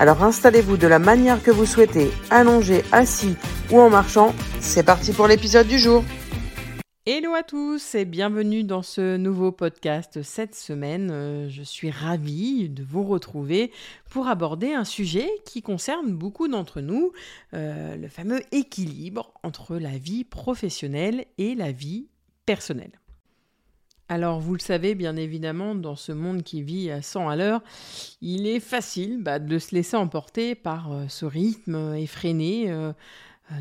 Alors installez-vous de la manière que vous souhaitez, allongé, assis ou en marchant. C'est parti pour l'épisode du jour. Hello à tous et bienvenue dans ce nouveau podcast cette semaine. Euh, je suis ravie de vous retrouver pour aborder un sujet qui concerne beaucoup d'entre nous, euh, le fameux équilibre entre la vie professionnelle et la vie personnelle. Alors, vous le savez, bien évidemment, dans ce monde qui vit à 100 à l'heure, il est facile bah, de se laisser emporter par euh, ce rythme effréné euh,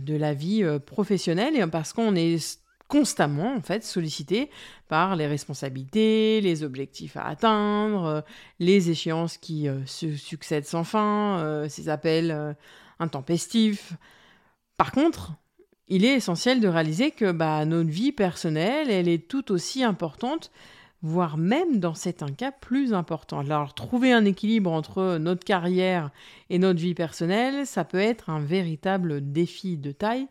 de la vie euh, professionnelle, parce qu'on est constamment en fait sollicité par les responsabilités, les objectifs à atteindre, les échéances qui se succèdent sans fin, ces appels intempestifs. Par contre, il est essentiel de réaliser que bah, notre vie personnelle, elle est tout aussi importante, voire même dans certains cas plus important. Alors trouver un équilibre entre notre carrière et notre vie personnelle, ça peut être un véritable défi de taille,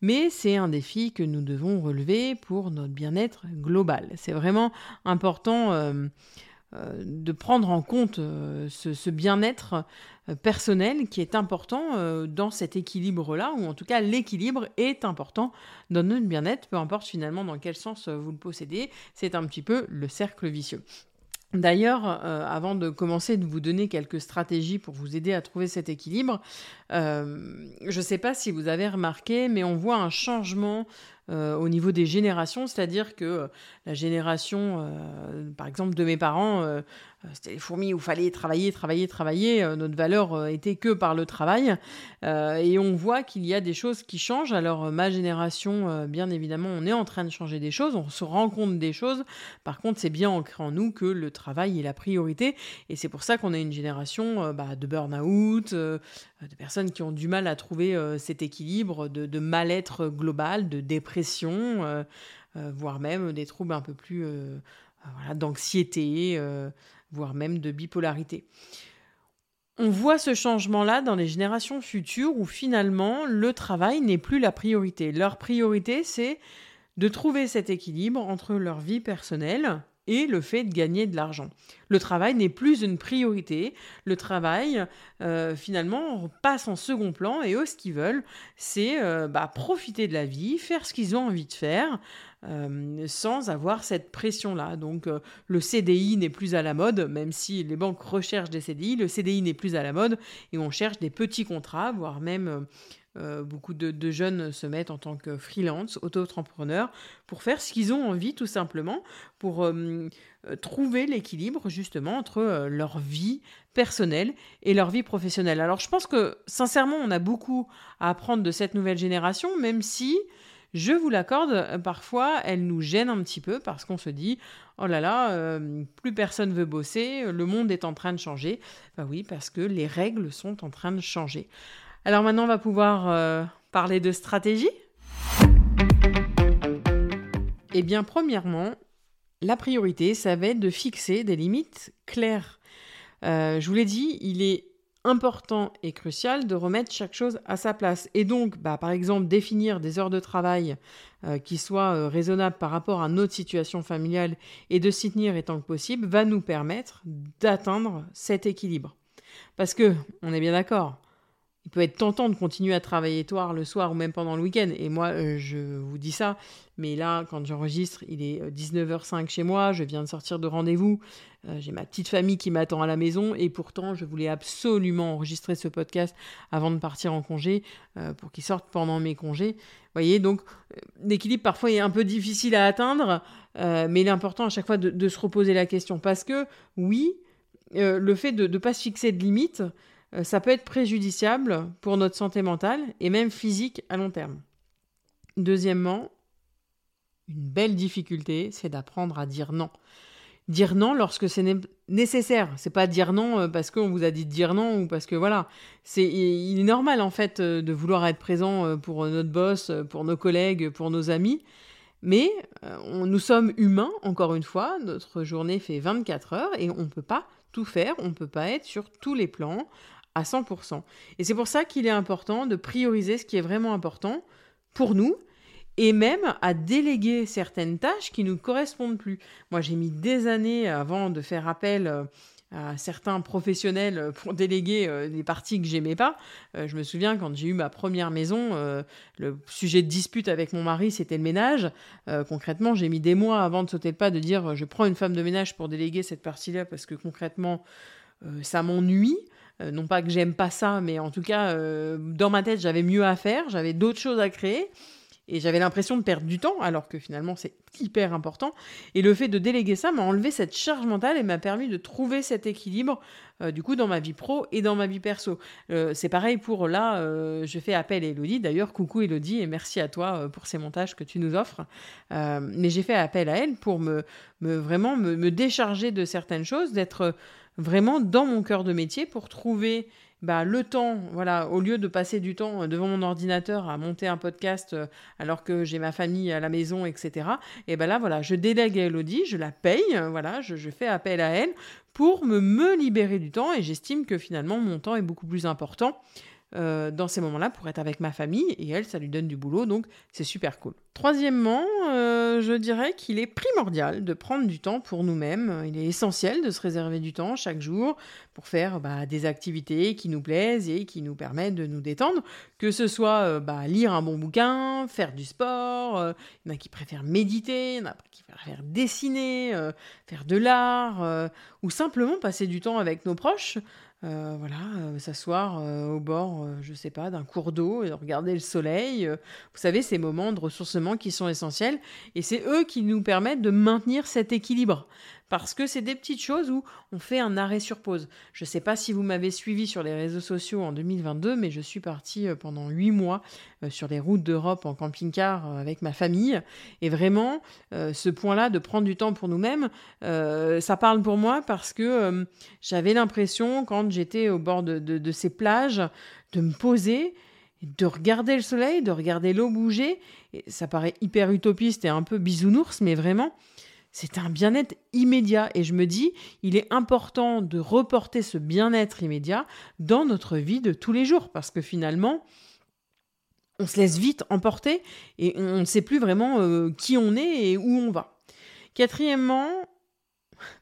mais c'est un défi que nous devons relever pour notre bien-être global. C'est vraiment important. Euh, de prendre en compte euh, ce, bien-être euh, personnel qui est important dans cet équilibre-là, ou en tout cas l'équilibre est important dans notre bien-être, peu importe finalement dans quel sens vous le possédez, c'est un petit peu le cercle vicieux. D'ailleurs, avant de commencer de vous donner quelques stratégies pour vous aider à trouver cet équilibre, je ne sais pas si vous avez remarqué, mais on voit un changement euh, au niveau des générations, c'est-à-dire que euh, la génération, euh, par exemple, de mes parents, c'était les fourmis où fallait travailler, travailler, travailler. notre valeur était que par le travail. et on voit qu'il y a des choses qui changent. Alors, ma génération, bien évidemment, on est en train de changer des choses, on se rend compte des choses. Par contre, c'est bien ancré en nous que le travail est la priorité. Et c'est pour ça qu'on a une génération bah, de burn-out, de personnes qui ont du mal à trouver cet équilibre, de, mal-être global, de dépression euh, euh, voire même des troubles un peu plus euh, d'anxiété, voire même de bipolarité. On voit ce changement-là dans les générations futures où finalement le travail n'est plus la priorité. Leur priorité, c'est de trouver cet équilibre entre leur vie personnelle et le fait de gagner de l'argent. Le travail n'est plus une priorité. Le travail, euh, finalement, passe en second plan et eux, ce qu'ils veulent, c'est euh, bah, profiter de la vie, faire ce qu'ils ont envie de faire. Euh, sans avoir cette pression-là. Donc le CDI n'est plus à la mode, même si les banques recherchent des CDI, le CDI n'est plus à la mode et on cherche des petits contrats, voire même euh, beaucoup de, jeunes se mettent en tant que freelance, auto-entrepreneurs, pour faire ce qu'ils ont envie tout simplement, pour euh, euh, trouver l'équilibre justement entre leur vie personnelle et leur vie professionnelle. Alors je pense que sincèrement, on a beaucoup à apprendre de cette nouvelle génération, même si... Je vous l'accorde, parfois elle nous gêne un petit peu parce qu'on se dit oh là là, plus personne veut bosser, le monde est en train de changer. Bah oui, parce que les règles sont en train de changer. Alors maintenant, on va pouvoir euh, parler de stratégie. Eh bien, premièrement, la priorité, ça va être de fixer des limites claires. Euh, je vous l'ai dit, il est important et crucial de remettre chaque chose à sa place. Et donc, bah, par exemple, définir des heures de travail euh, qui soient raisonnables par rapport à notre situation familiale et de s'y tenir étant que possible va nous permettre d'atteindre cet équilibre. Parce que, on est bien d'accord, il peut être tentant de continuer à travailler tard le soir ou même pendant le week-end. Et moi, euh, je vous dis ça, mais là, quand j'enregistre, il est 19h05 euh, chez moi, je viens de sortir de rendez-vous, euh, j'ai ma petite famille qui m'attend à la maison, et pourtant, je voulais absolument enregistrer ce podcast avant de partir en congé, pour qu'il sorte pendant mes congés. Vous voyez, donc l'équilibre parfois est un peu difficile à atteindre, mais il est important à chaque fois de, se reposer la question, parce que oui, le fait de ne pas se fixer de limites, euh, ça peut être préjudiciable pour notre santé mentale et même physique à long terme. Deuxièmement, une belle difficulté, c'est d'apprendre à dire non. dire non lorsque c'est nécessaire. C'est pas dire non euh, parce qu'on vous a dit de dire non ou parce que voilà. C'est il est normal en fait euh, de vouloir être présent euh, pour notre boss, pour nos collègues, pour nos amis. Mais nous sommes humains, encore une fois, notre journée fait 24 heures et on ne peut pas tout faire, on ne peut pas être sur tous les plans à 100%. Et c'est pour ça qu'il est important de prioriser ce qui est vraiment important pour nous et même à déléguer certaines tâches qui ne nous correspondent plus. Moi, j'ai mis des années avant de faire appel euh, à certains professionnels pour déléguer euh, des parties que j'aimais pas. Euh, je me souviens quand j'ai eu ma première maison, le sujet de dispute avec mon mari, c'était le ménage. concrètement, j'ai mis des mois avant de sauter le pas de dire je prends une femme de ménage pour déléguer cette partie-là parce que concrètement, ça m'ennuie. non pas que j'aime pas ça, mais en tout cas, dans ma tête, j'avais mieux à faire, j'avais d'autres choses à créer. Et j'avais l'impression de perdre du temps, alors que finalement c'est hyper important. Et le fait de déléguer ça m'a enlevé cette charge mentale et m'a permis de trouver cet équilibre, euh, du coup, dans ma vie pro et dans ma vie perso. Euh, c'est pareil pour là, euh, je fais appel à Elodie. D'ailleurs, coucou Elodie et merci à toi pour ces montages que tu nous offres. mais j'ai fait appel à elle pour me, me vraiment me, me décharger de certaines choses, d'être vraiment dans mon cœur de métier pour trouver bah, le temps, voilà, au lieu de passer du temps devant mon ordinateur à monter un podcast euh, alors que j'ai ma famille à la maison, etc. Et ben là, voilà, je délègue à Elodie, je la paye, euh, voilà, je, je fais appel à elle pour me, me libérer du temps et j'estime que finalement mon temps est beaucoup plus important euh, dans ces moments-là pour être avec ma famille et elle, ça lui donne du boulot, donc c'est super cool. Troisièmement, euh, je dirais qu'il est primordial de prendre du temps pour nous-mêmes. Il est essentiel de se réserver du temps chaque jour pour faire bah, des activités qui nous plaisent et qui nous permettent de nous détendre, que ce soit euh, bah, lire un bon bouquin, faire du sport, il y en a qui préfèrent méditer, il y en a qui préfèrent dessiner, faire de l'art, ou simplement passer du temps avec nos proches. Euh, voilà, euh, s'asseoir euh, au bord, je sais pas, d'un cours d'eau et regarder le soleil. vous savez, ces moments de ressourcement qui sont essentiels et c'est eux qui nous permettent de maintenir cet équilibre parce que c'est des petites choses où on fait un arrêt sur pause. Je ne sais pas si vous m'avez suivi sur les réseaux sociaux en 2022, mais je suis partie euh, pendant huit mois euh, sur les routes d'Europe en camping-car euh, avec ma famille. Et vraiment, ce point-là de prendre du temps pour nous-mêmes, ça parle pour moi parce que j'avais l'impression, quand j'étais au bord de, de ces plages, de me poser de regarder le soleil, de regarder l'eau bouger. Et ça paraît hyper utopiste et un peu bisounours, mais vraiment, c'est un bien-être immédiat. Et je me dis, il est important de reporter ce bien-être immédiat dans notre vie de tous les jours. Parce que finalement, on se laisse vite emporter et on ne sait plus vraiment euh, qui on est et où on va. Quatrièmement,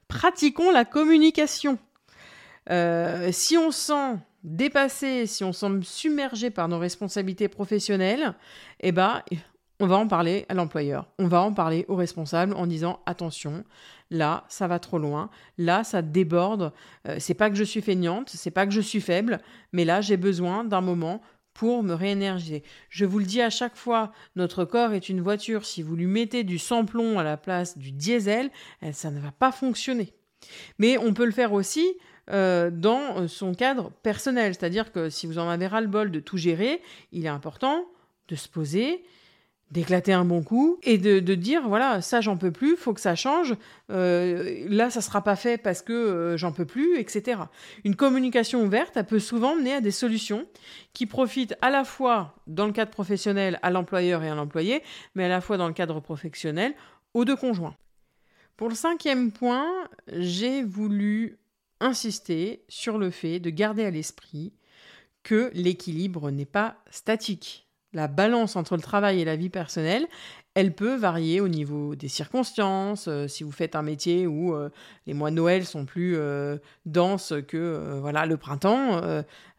pratiquons la communication. Euh, si on sent dépassé, si on semble submergé par nos responsabilités professionnelles, eh ben, on va en parler à l'employeur, on va en parler au responsable en disant attention, là ça va trop loin, là ça déborde, euh, c'est pas que je suis feignante, c'est pas que je suis faible, mais là j'ai besoin d'un moment pour me réénergiser. Je vous le dis à chaque fois, notre corps est une voiture, si vous lui mettez du sans-plomb à la place du diesel, eh, ça ne va pas fonctionner. Mais on peut le faire aussi euh, dans son cadre personnel, c'est-à-dire que si vous en avez ras-le-bol de tout gérer, il est important de se poser, d'éclater un bon coup et de, dire voilà ça j'en peux plus faut que ça change euh, là ça sera pas fait parce que euh, j'en peux plus etc une communication ouverte elle peut souvent mener à des solutions qui profitent à la fois dans le cadre professionnel à l'employeur et à l'employé mais à la fois dans le cadre professionnel aux deux conjoints. Pour le cinquième point j'ai voulu insister sur le fait de garder à l'esprit que l'équilibre n'est pas statique la balance entre le travail et la vie personnelle, elle peut varier au niveau des circonstances. Euh, si vous faites un métier où euh, les mois de Noël sont plus euh, denses que voilà le printemps,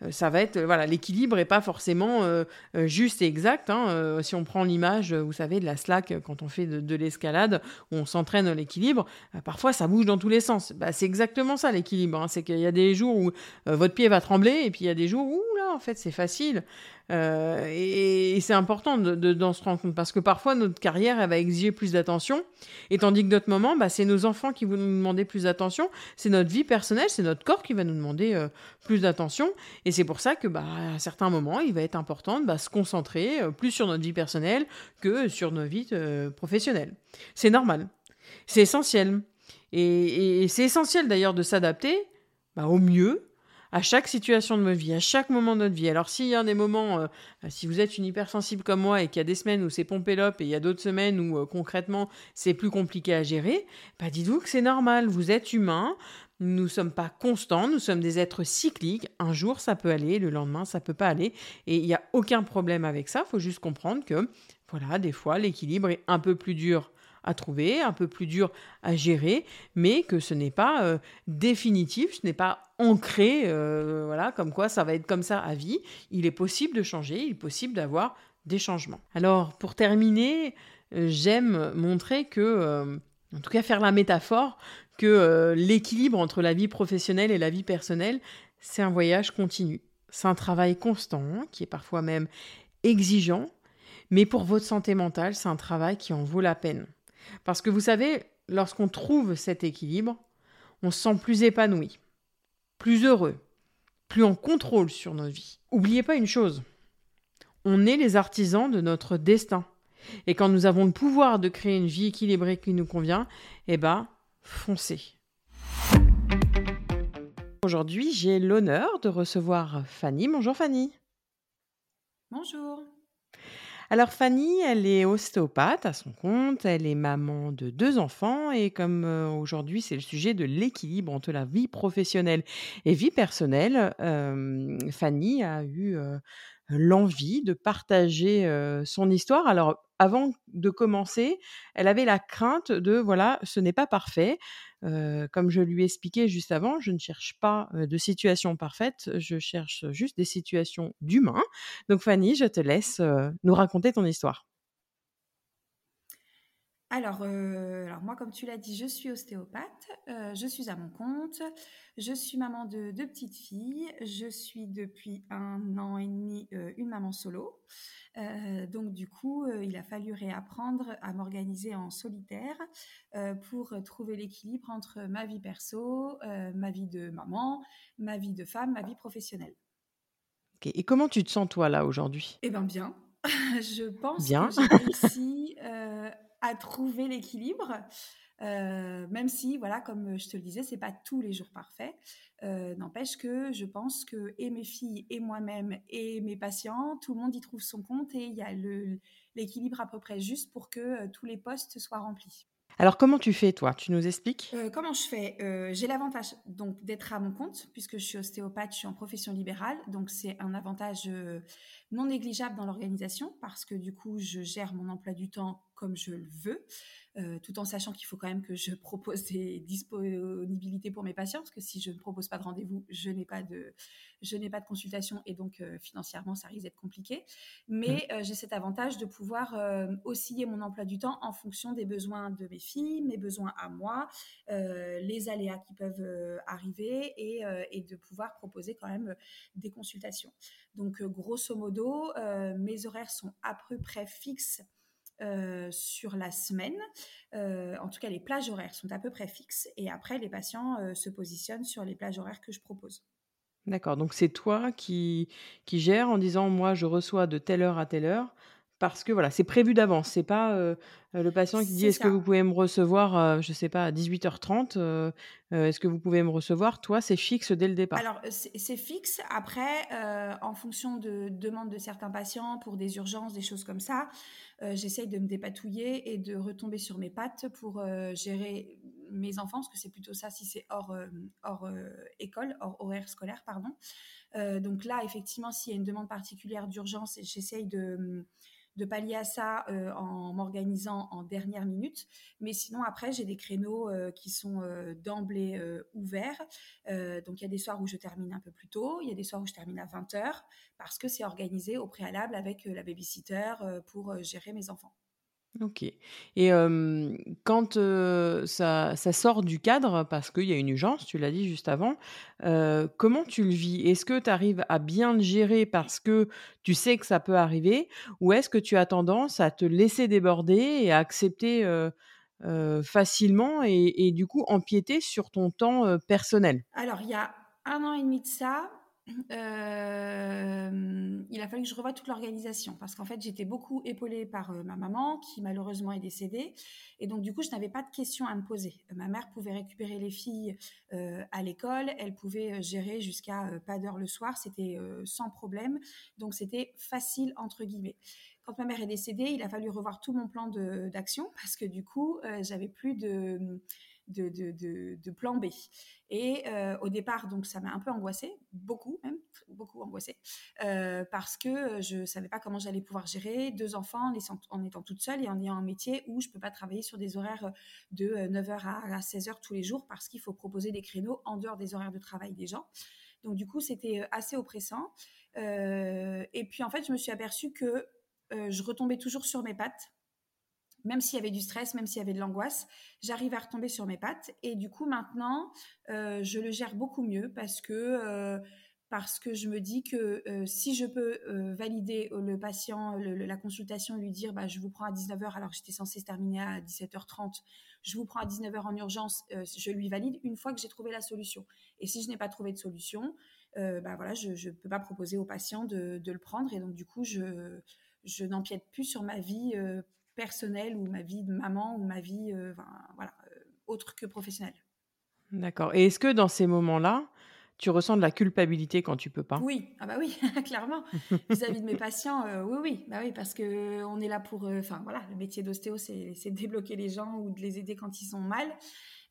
ça va être voilà l'équilibre est pas forcément juste et exact. Hein. si on prend l'image, vous savez, de la slack quand on fait de, l'escalade où on s'entraîne l'équilibre, parfois ça bouge dans tous les sens. Bah, c'est exactement ça l'équilibre. Hein. C'est qu'il y a des jours où votre pied va trembler et puis il y a des jours où là en fait c'est facile. et, c'est important de, de, se rendre compte parce que parfois notre carrière, elle va exiger plus d'attention. Et tandis que d'autres moments, bah, c'est nos enfants qui vont nous demander plus d'attention. C'est notre vie personnelle, c'est notre corps qui va nous demander euh, plus d'attention. C'est pour ça que, bah, à certains moments, il va être important de bah, se concentrer euh, plus sur notre vie personnelle que sur nos vies euh, professionnelles. C'est normal. C'est essentiel. Et, c'est essentiel d'ailleurs de s'adapter bah, au mieux à chaque situation de notre vie, à chaque moment de notre vie. Alors s'il y a des moments, euh, si vous êtes une hypersensible comme moi et qu'il y a des semaines où c'est pompé l'op et il y a d'autres semaines où euh, concrètement c'est plus compliqué à gérer, bah dites-vous que c'est normal, vous êtes humain, nous ne sommes pas constants, nous sommes des êtres cycliques. Un jour ça peut aller, le lendemain ça peut pas aller et il n'y a aucun problème avec ça, il faut juste comprendre que voilà, des fois l'équilibre est un peu plus dur à trouver, un peu plus dur à gérer, mais que ce n'est pas euh, définitif, ce n'est pas ancré, euh, voilà, comme quoi ça va être comme ça à vie. Il est possible de changer, il est possible d'avoir des changements. Alors, pour terminer, euh, j'aime montrer que, en tout cas faire la métaphore, que l'équilibre entre la vie professionnelle et la vie personnelle, c'est un voyage continu. C'est un travail constant, qui est parfois même exigeant, mais pour votre santé mentale, c'est un travail qui en vaut la peine. Parce que vous savez, lorsqu'on trouve cet équilibre, on se sent plus épanoui, plus heureux, plus en contrôle sur nos vies. Oubliez pas une chose, on est les artisans de notre destin. Et quand nous avons le pouvoir de créer une vie équilibrée qui nous convient, eh ben, foncez. Aujourd'hui, j'ai l'honneur de recevoir Fanny. Bonjour Fanny. Bonjour. Alors Fanny, elle est ostéopathe à son compte, elle est maman de deux enfants et comme euh, aujourd'hui c'est le sujet de l'équilibre entre la vie professionnelle et vie personnelle, euh, Fanny a eu euh, l'envie de partager son histoire. Alors avant de commencer, elle avait la crainte de voilà, ce n'est pas parfait. comme je lui expliquais juste avant, je ne cherche pas de situation parfaite, je cherche juste des situations d'humains. Donc Fanny, je te laisse nous raconter ton histoire. Alors, alors moi, comme tu l'as dit, je suis ostéopathe, je suis à mon compte, je suis maman de deux petites filles, je suis depuis un an et demi une maman solo. Euh, donc du coup, euh, il a fallu réapprendre à m'organiser en solitaire euh, pour trouver l'équilibre entre ma vie perso, ma vie de maman, ma vie de femme, ma vie professionnelle. Et comment tu te sens toi là aujourd'hui? Eh bien bien. je pense bien. que j'ai réussi à trouver l'équilibre. même si, voilà, comme je te le disais, c'est pas tous les jours parfait. Euh, n'empêche que je pense que et mes filles et moi-même et mes patients, tout le monde y trouve son compte et il y a l'équilibre à peu près juste pour que euh, tous les postes soient remplis. Alors comment tu fais toi? Tu nous expliques? Euh, Comment je fais? J'ai l'avantage donc d'être à mon compte puisque je suis ostéopathe, je suis en profession libérale, donc c'est un avantage non négligeable dans l'organisation parce que du coup je gère mon emploi du temps comme je le veux. Euh, tout en sachant qu'il faut quand même que je propose des disponibilités pour mes patients, parce que si je ne propose pas de rendez-vous, je n'ai pas de, je n'ai pas de consultation et donc euh, financièrement, ça risque d'être compliqué. Mais mmh. euh, j'ai cet avantage de pouvoir osciller mon emploi du temps en fonction des besoins de mes filles, mes besoins à moi, les aléas qui peuvent arriver et, et, de pouvoir proposer quand même des consultations. Donc, grosso modo, mes horaires sont à peu près fixes euh, sur la semaine. Euh, en tout cas, les plages horaires sont à peu près fixes et après, les patients euh, se positionnent sur les plages horaires que je propose. D'accord, donc c'est toi qui, qui gères en disant moi je reçois de telle heure à telle heure parce que voilà, c'est prévu d'avance. C'est pas le patient qui dit est-ce que vous pouvez me recevoir, je sais pas, à 18h30, est-ce que vous pouvez me recevoir? Toi, c'est fixe dès le départ. Alors, c'est fixe. Après, en fonction de demandes de certains patients pour des urgences, des choses comme ça, j'essaye de me dépatouiller et de retomber sur mes pattes pour gérer mes enfants, parce que c'est plutôt ça si c'est hors, hors école, hors horaire scolaire, pardon. donc là, effectivement, s'il y a une demande particulière d'urgence, j'essaye de de pallier à ça euh, en m'organisant en dernière minute. Mais sinon, après, j'ai des créneaux euh, qui sont euh, d'emblée ouverts. donc, il y a des soirs où je termine un peu plus tôt, il y a des soirs où je termine à 20h, parce que c'est organisé au préalable avec la babysitter pour gérer mes enfants. OK et quand, ça sort du cadre parce qu'il y a une urgence, tu l'as dit juste avant, comment tu le vis? Est-ce que tu arrives à bien le gérer parce que tu sais que ça peut arriver? Ou est-ce que tu as tendance à te laisser déborder et à accepter, facilement et du coup empiéter sur ton temps, personnel? Alors il y a un an et demi de ça, euh, il a fallu que je revoie toute l'organisation parce qu'en fait, j'étais beaucoup épaulée par euh, ma maman qui malheureusement est décédée. Et donc, du coup, je n'avais pas de questions à me poser. Ma mère pouvait récupérer les filles euh, à l'école, elle pouvait gérer jusqu'à pas d'heure le soir, c'était sans problème. Donc, c'était facile, entre guillemets. Quand ma mère est décédée, il a fallu revoir tout mon plan d'action parce que du coup, j'avais plus de de, plan B. Et euh, au départ, donc ça m'a un peu angoissée, beaucoup même, beaucoup angoissée, euh, parce que je savais pas comment j'allais pouvoir gérer deux enfants en étant toute seule et en ayant un métier où je peux pas travailler sur des horaires de 9h à 16h tous les jours parce qu'il faut proposer des créneaux en dehors des horaires de travail des gens. Donc du coup, c'était assez oppressant. Euh, et puis en fait, je me suis aperçue que je retombais toujours sur mes pattes même s'il y avait du stress, même s'il y avait de l'angoisse, j'arrive à retomber sur mes pattes. Et du coup, maintenant, euh, je le gère beaucoup mieux parce que, euh, parce que je me dis que euh, si je peux valider le patient, la consultation, lui dire bah, je vous prends à 19h alors que j'étais censée se terminer à 17h30, je vous prends à 19h en urgence, je lui valide une fois que j'ai trouvé la solution. Et si je n'ai pas trouvé de solution, bah, voilà, je ne peux pas proposer au patient de, de, le prendre. Et donc, du coup, je, je n'empiète plus sur ma vie personnelle ou ma vie de maman ou ma vie euh, voilà, euh, autre que professionnelle. D'accord. Et est-ce que dans ces moments-là, tu ressens de la culpabilité quand tu peux pas? Oui, ah bah oui, clairement. Vis-à-vis de mes patients, euh, oui, oui, bah oui, parce que on est là pour, enfin voilà, le métier d'ostéo, c'est de débloquer les gens ou de les aider quand ils sont mal.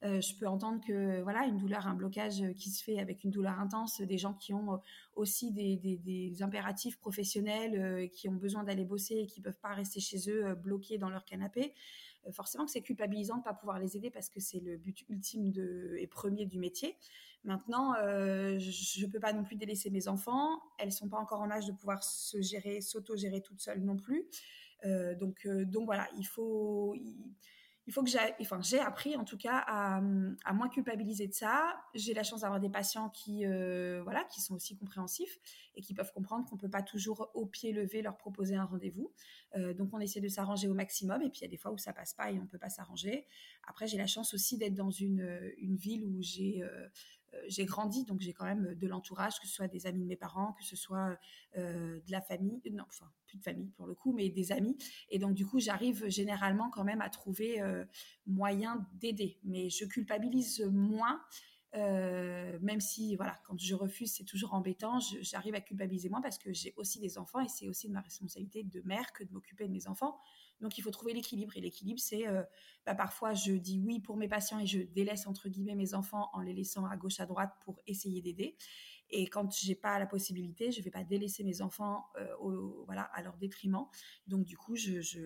Euh, je peux entendre que voilà une douleur, un blocage qui se fait avec une douleur intense, des gens qui ont euh, aussi des, impératifs professionnels, euh, qui ont besoin d'aller bosser et qui peuvent pas rester chez eux bloqués dans leur canapé. forcément que c'est culpabilisant de pas pouvoir les aider parce que c'est le but ultime et premier du métier. Maintenant, je peux pas non plus délaisser mes enfants. Elles sont pas encore en âge de pouvoir se gérer, s'auto-gérer toutes seules non plus. donc, voilà, il faut, faut que j'ai, enfin, j'ai appris en tout cas à, moins culpabiliser de ça. J'ai la chance d'avoir des patients qui, euh, voilà, qui sont aussi compréhensifs et qui peuvent comprendre qu'on peut pas toujours au pied levé leur proposer un rendez-vous. Euh, donc on essaie de s'arranger au maximum et puis il y a des fois où ça passe pas et on peut pas s'arranger. Après j'ai la chance aussi d'être dans une, une ville où j'ai euh, euh, j'ai grandi, donc j'ai quand même de l'entourage, que ce soit des amis de mes parents, que ce soit euh, de la famille, non, enfin plus de famille pour le coup, mais des amis. Et donc du coup, j'arrive généralement quand même à trouver euh, moyen d'aider, mais je culpabilise moins. même si, voilà, quand je refuse, c'est toujours embêtant, j'arrive à culpabiliser moins parce que j'ai aussi des enfants et c'est aussi de ma responsabilité de mère que de m'occuper de mes enfants. Donc il faut trouver l'équilibre. Et l'équilibre, c'est euh, bah, parfois je dis oui pour mes patients et je délaisse entre guillemets mes enfants en les laissant à gauche à droite pour essayer d'aider. Et quand j'ai pas la possibilité, je vais pas délaisser mes enfants euh, voilà à leur détriment. Donc du coup, je, je,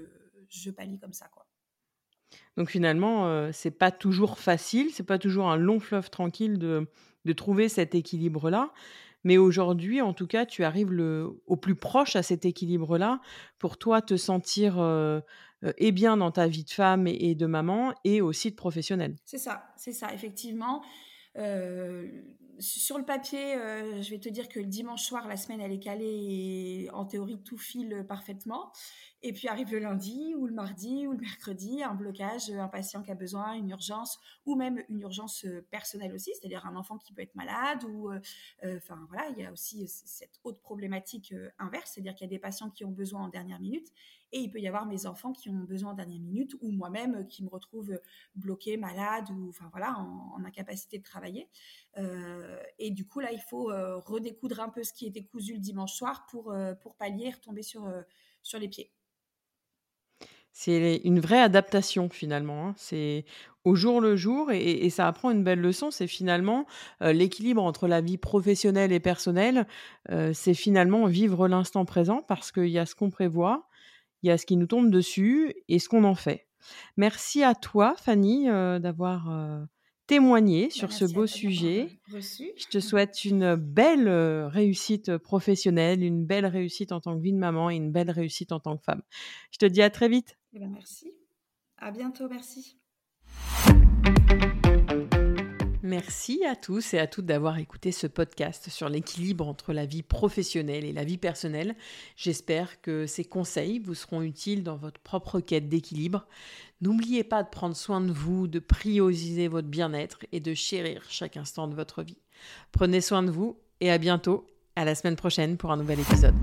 je comme ça quoi. Donc finalement, euh, c'est pas toujours facile, c'est pas toujours un long fleuve tranquille de, de trouver cet équilibre-là. Mais aujourd'hui, en tout cas, tu arrives au plus proche à cet équilibre-là pour toi te sentir euh, euh, et bien dans ta vie de femme et, de maman et aussi de professionnelle. C'est ça, c'est ça, effectivement. Euh, sur le papier, je vais te dire que le dimanche soir, la semaine, elle est calée et en théorie, tout file parfaitement. Et puis arrive le lundi ou le mardi ou le mercredi, un blocage, un patient qui a besoin, une urgence ou même une urgence euh, personnelle aussi, c'est-à-dire un enfant qui peut être malade ou, euh, euh, voilà, il y a aussi cette autre problématique inverse, c'est-à-dire qu'il y a des patients qui ont besoin en dernière minute et il peut y avoir mes enfants qui ont besoin en dernière minute ou moi-même qui me retrouve bloqué, malade ou enfin voilà, en, incapacité de travailler. et du coup là, il faut redécoudre un peu ce qui était cousu le dimanche soir pour pour pallier, retomber sur sur les pieds. C'est une vraie adaptation finalement, hein. C'est au jour le jour et ça apprend une belle leçon. C'est finalement, l'équilibre entre la vie professionnelle et personnelle, c'est finalement vivre l'instant présent parce qu'il y a ce qu'on prévoit, il y a ce qui nous tombe dessus et ce qu'on en fait. Merci à toi Fanny, d'avoir, témoigner sur ce beau sujet. Je te souhaite une belle réussite professionnelle, une belle réussite en tant que vie de maman et une belle réussite en tant que femme. Je te dis à très vite. Eh ben, merci. À bientôt, merci. Merci à tous et à toutes d'avoir écouté ce podcast sur l'équilibre entre la vie professionnelle et la vie personnelle. J'espère que ces conseils vous seront utiles dans votre propre quête d'équilibre. N'oubliez pas de prendre soin de vous, de prioriser votre bien-être et de chérir chaque instant de votre vie. Prenez soin de vous et à bientôt À la semaine prochaine pour un nouvel épisode.